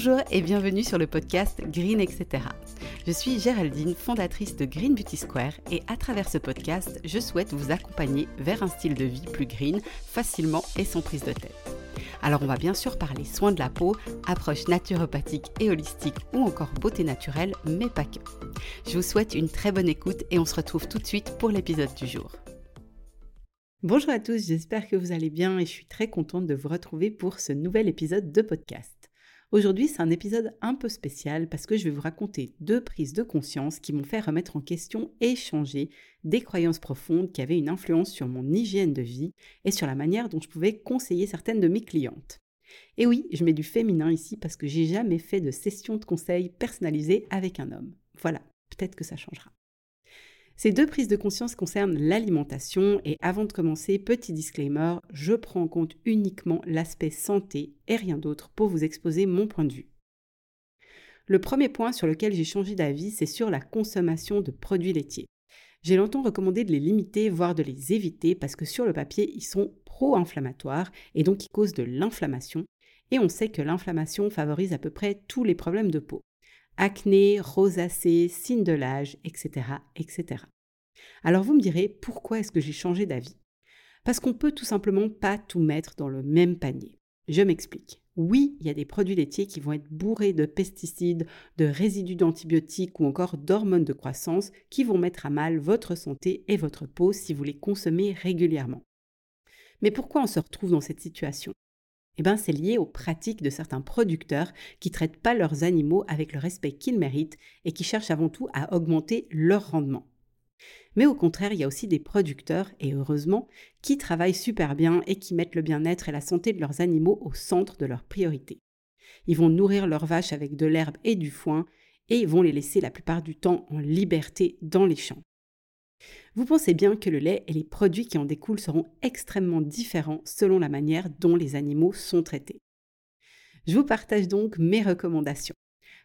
Bonjour et bienvenue sur le podcast Green etc. Je suis Géraldine, fondatrice de Green Beauty Square et à travers ce podcast, je souhaite vous accompagner vers un style de vie plus green, facilement et sans prise de tête. Alors on va bien sûr parler soins de la peau, approche naturopathique et holistique ou encore beauté naturelle, mais pas que. Je vous souhaite une très bonne écoute et on se retrouve tout de suite pour l'épisode du jour. Bonjour à tous, j'espère que vous allez bien et je suis très contente de vous retrouver pour ce nouvel épisode de podcast. Aujourd'hui, c'est un épisode un peu spécial parce que je vais vous raconter deux prises de conscience qui m'ont fait remettre en question et changer des croyances profondes qui avaient une influence sur mon hygiène de vie et sur la manière dont je pouvais conseiller certaines de mes clientes. Et oui, je mets du féminin ici parce que j'ai jamais fait de session de conseil personnalisée avec un homme. Voilà, peut-être que ça changera. Ces deux prises de conscience concernent l'alimentation et avant de commencer, petit disclaimer, je prends en compte uniquement l'aspect santé et rien d'autre pour vous exposer mon point de vue. Le premier point sur lequel j'ai changé d'avis, c'est sur la consommation de produits laitiers. J'ai longtemps recommandé de les limiter, voire de les éviter, parce que sur le papier, ils sont pro-inflammatoires et donc ils causent de l'inflammation. Et on sait que l'inflammation favorise à peu près tous les problèmes de peau acné, rosacée, signe de l'âge, etc., etc. Alors vous me direz, pourquoi est-ce que j'ai changé d'avis? Parce qu'on peut tout simplement pas tout mettre dans le même panier. Je m'explique. Oui, il y a des produits laitiers qui vont être bourrés de pesticides, de résidus d'antibiotiques ou encore d'hormones de croissance qui vont mettre à mal votre santé et votre peau si vous les consommez régulièrement. Mais pourquoi on se retrouve dans cette situation? Eh ben, c'est lié aux pratiques de certains producteurs qui traitent pas leurs animaux avec le respect qu'ils méritent et qui cherchent avant tout à augmenter leur rendement. Mais au contraire, il y a aussi des producteurs, et heureusement, qui travaillent super bien et qui mettent le bien-être et la santé de leurs animaux au centre de leurs priorités. Ils vont nourrir leurs vaches avec de l'herbe et du foin, et ils vont les laisser la plupart du temps en liberté dans les champs. Vous pensez bien que le lait et les produits qui en découlent seront extrêmement différents selon la manière dont les animaux sont traités. Je vous partage donc mes recommandations.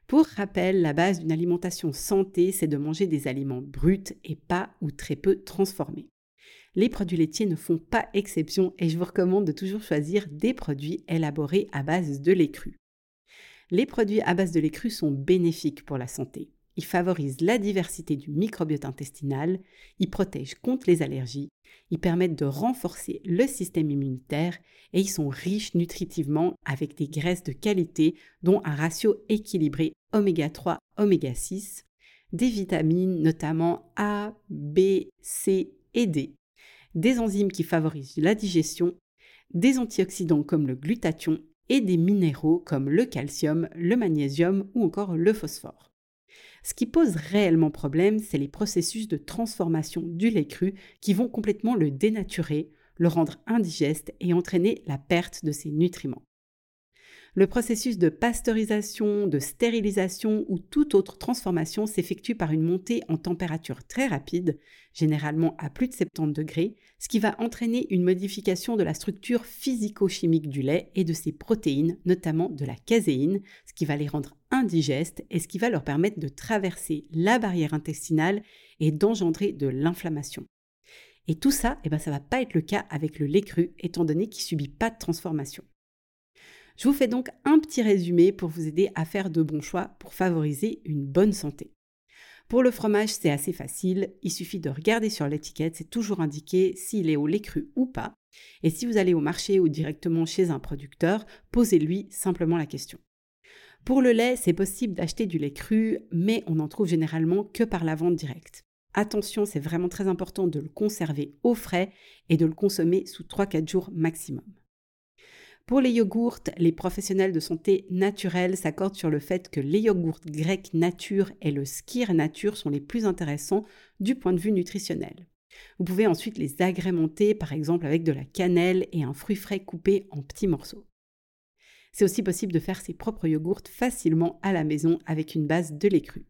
Pour rappel, la base d'une alimentation santé, c'est de manger des aliments bruts et pas ou très peu transformés. Les produits laitiers ne font pas exception et je vous recommande de toujours choisir des produits élaborés à base de lait cru. Les produits à base de lait cru sont bénéfiques pour la santé. Ils favorisent la diversité du microbiote intestinal, ils protègent contre les allergies, ils permettent de renforcer le système immunitaire et ils sont riches nutritivement avec des graisses de qualité dont un ratio équilibré oméga 3, oméga 6, des vitamines notamment A, B, C et D, des enzymes qui favorisent la digestion, des antioxydants comme le glutathion et des minéraux comme le calcium, le magnésium ou encore le phosphore. Ce qui pose réellement problème, c'est les processus de transformation du lait cru qui vont complètement le dénaturer, le rendre indigeste et entraîner la perte de ses nutriments. Le processus de pasteurisation, de stérilisation ou toute autre transformation s'effectue par une montée en température très rapide, généralement à plus de 70 degrés, ce qui va entraîner une modification de la structure physico-chimique du lait et de ses protéines, notamment de la caséine, ce qui va les rendre indigestes et ce qui va leur permettre de traverser la barrière intestinale et d'engendrer de l'inflammation. Et tout ça, eh ben, ça ne va pas être le cas avec le lait cru, étant donné qu'il ne subit pas de transformation. Je vous fais donc un petit résumé pour vous aider à faire de bons choix pour favoriser une bonne santé. Pour le fromage, c'est assez facile, il suffit de regarder sur l'étiquette, c'est toujours indiqué s'il est au lait cru ou pas. Et si vous allez au marché ou directement chez un producteur, posez-lui simplement la question. Pour le lait, c'est possible d'acheter du lait cru, mais on n'en trouve généralement que par la vente directe. Attention, c'est vraiment très important de le conserver au frais et de le consommer sous 3-4 jours maximum. Pour les yogourts, les professionnels de santé naturelle s'accordent sur le fait que les yogourts grecs nature et le skir nature sont les plus intéressants du point de vue nutritionnel. Vous pouvez ensuite les agrémenter par exemple avec de la cannelle et un fruit frais coupé en petits morceaux. C'est aussi possible de faire ses propres yogourts facilement à la maison avec une base de lait cru.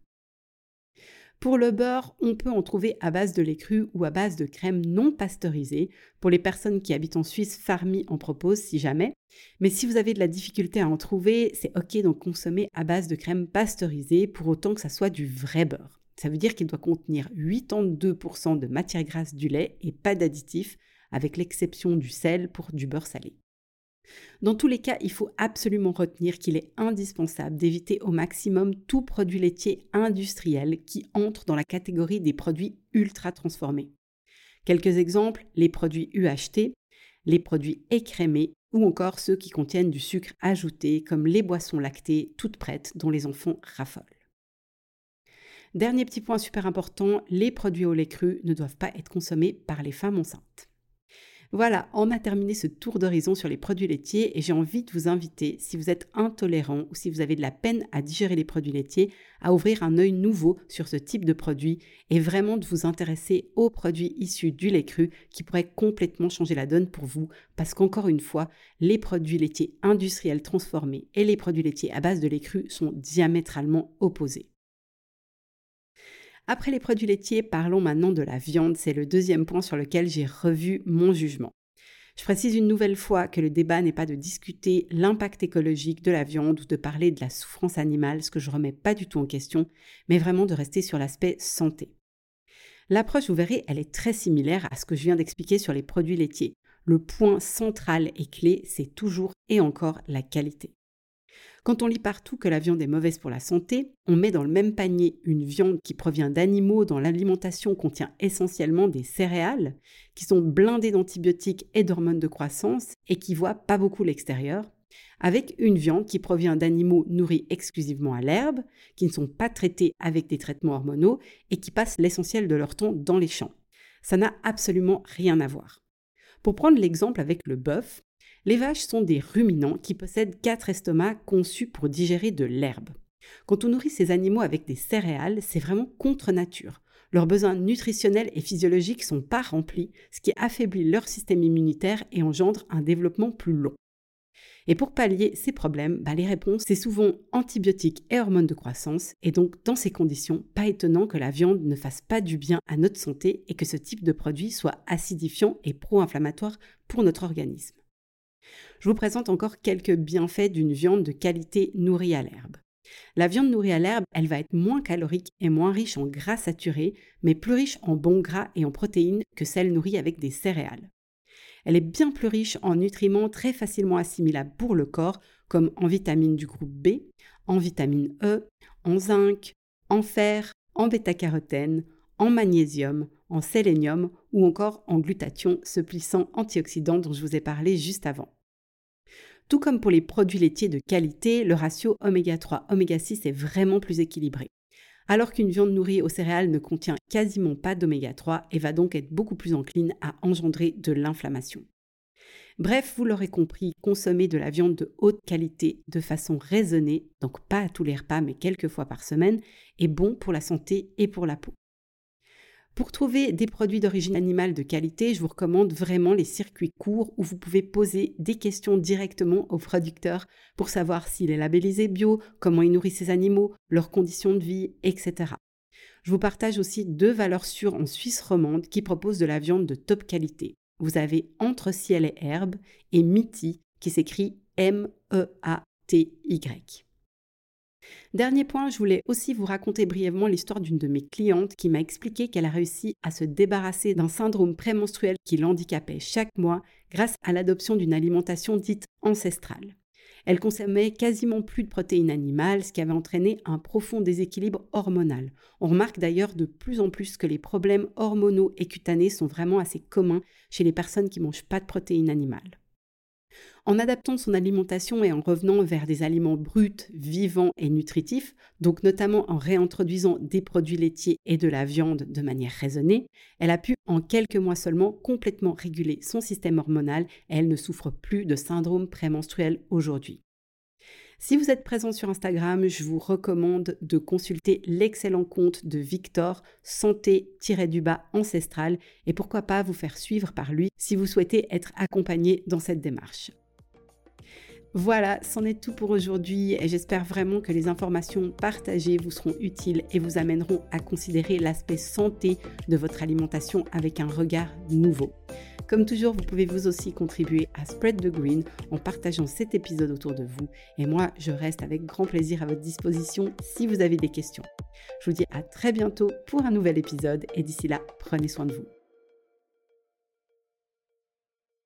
Pour le beurre, on peut en trouver à base de lait cru ou à base de crème non pasteurisée. Pour les personnes qui habitent en Suisse, Farmi en propose si jamais. Mais si vous avez de la difficulté à en trouver, c'est ok d'en consommer à base de crème pasteurisée pour autant que ça soit du vrai beurre. Ça veut dire qu'il doit contenir 82% de matière grasse du lait et pas d'additifs, avec l'exception du sel pour du beurre salé. Dans tous les cas, il faut absolument retenir qu'il est indispensable d'éviter au maximum tout produit laitier industriel qui entre dans la catégorie des produits ultra transformés. Quelques exemples, les produits UHT, les produits écrémés ou encore ceux qui contiennent du sucre ajouté comme les boissons lactées toutes prêtes dont les enfants raffolent. Dernier petit point super important, les produits au lait cru ne doivent pas être consommés par les femmes enceintes. Voilà, on a terminé ce tour d'horizon sur les produits laitiers et j'ai envie de vous inviter, si vous êtes intolérant ou si vous avez de la peine à digérer les produits laitiers, à ouvrir un œil nouveau sur ce type de produit et vraiment de vous intéresser aux produits issus du lait cru qui pourraient complètement changer la donne pour vous parce qu'encore une fois, les produits laitiers industriels transformés et les produits laitiers à base de lait cru sont diamétralement opposés. Après les produits laitiers, parlons maintenant de la viande. C'est le deuxième point sur lequel j'ai revu mon jugement. Je précise une nouvelle fois que le débat n'est pas de discuter l'impact écologique de la viande ou de parler de la souffrance animale, ce que je remets pas du tout en question, mais vraiment de rester sur l'aspect santé. L'approche, vous verrez, elle est très similaire à ce que je viens d'expliquer sur les produits laitiers. Le point central et clé, c'est toujours et encore la qualité. Quand on lit partout que la viande est mauvaise pour la santé, on met dans le même panier une viande qui provient d'animaux dont l'alimentation contient essentiellement des céréales, qui sont blindées d'antibiotiques et d'hormones de croissance et qui voient pas beaucoup l'extérieur, avec une viande qui provient d'animaux nourris exclusivement à l'herbe, qui ne sont pas traités avec des traitements hormonaux et qui passent l'essentiel de leur temps dans les champs. Ça n'a absolument rien à voir. Pour prendre l'exemple avec le bœuf, les vaches sont des ruminants qui possèdent quatre estomacs conçus pour digérer de l'herbe. Quand on nourrit ces animaux avec des céréales, c'est vraiment contre nature. Leurs besoins nutritionnels et physiologiques sont pas remplis, ce qui affaiblit leur système immunitaire et engendre un développement plus long. Et pour pallier ces problèmes, bah, les réponses, c'est souvent antibiotiques et hormones de croissance, et donc dans ces conditions, pas étonnant que la viande ne fasse pas du bien à notre santé et que ce type de produit soit acidifiant et pro-inflammatoire pour notre organisme. Je vous présente encore quelques bienfaits d'une viande de qualité nourrie à l'herbe. La viande nourrie à l'herbe, elle va être moins calorique et moins riche en gras saturés, mais plus riche en bons gras et en protéines que celle nourrie avec des céréales. Elle est bien plus riche en nutriments très facilement assimilables pour le corps, comme en vitamines du groupe B, en vitamine E, en zinc, en fer, en bêta-carotène, en magnésium, en sélénium ou encore en glutathion, ce puissant antioxydant dont je vous ai parlé juste avant. Tout comme pour les produits laitiers de qualité, le ratio oméga 3 oméga 6 est vraiment plus équilibré. Alors qu'une viande nourrie aux céréales ne contient quasiment pas d'oméga 3 et va donc être beaucoup plus encline à engendrer de l'inflammation. Bref, vous l'aurez compris, consommer de la viande de haute qualité de façon raisonnée, donc pas à tous les repas mais quelques fois par semaine, est bon pour la santé et pour la peau. Pour trouver des produits d'origine animale de qualité, je vous recommande vraiment les circuits courts où vous pouvez poser des questions directement aux producteurs pour savoir s'il est labellisé bio, comment il nourrit ses animaux, leurs conditions de vie, etc. Je vous partage aussi deux valeurs sûres en Suisse romande qui proposent de la viande de top qualité. Vous avez Entre ciel et herbe et Miti qui s'écrit M-E-A-T-Y. Dernier point, je voulais aussi vous raconter brièvement l'histoire d'une de mes clientes qui m'a expliqué qu'elle a réussi à se débarrasser d'un syndrome prémenstruel qui l'handicapait chaque mois grâce à l'adoption d'une alimentation dite ancestrale. Elle consommait quasiment plus de protéines animales, ce qui avait entraîné un profond déséquilibre hormonal. On remarque d'ailleurs de plus en plus que les problèmes hormonaux et cutanés sont vraiment assez communs chez les personnes qui mangent pas de protéines animales. En adaptant son alimentation et en revenant vers des aliments bruts, vivants et nutritifs, donc notamment en réintroduisant des produits laitiers et de la viande de manière raisonnée, elle a pu en quelques mois seulement complètement réguler son système hormonal et elle ne souffre plus de syndrome prémenstruel aujourd'hui. Si vous êtes présent sur Instagram, je vous recommande de consulter l'excellent compte de Victor, santé-du-bas ancestral, et pourquoi pas vous faire suivre par lui si vous souhaitez être accompagné dans cette démarche. Voilà, c'en est tout pour aujourd'hui et j'espère vraiment que les informations partagées vous seront utiles et vous amèneront à considérer l'aspect santé de votre alimentation avec un regard nouveau. Comme toujours, vous pouvez vous aussi contribuer à Spread the Green en partageant cet épisode autour de vous et moi, je reste avec grand plaisir à votre disposition si vous avez des questions. Je vous dis à très bientôt pour un nouvel épisode et d'ici là, prenez soin de vous.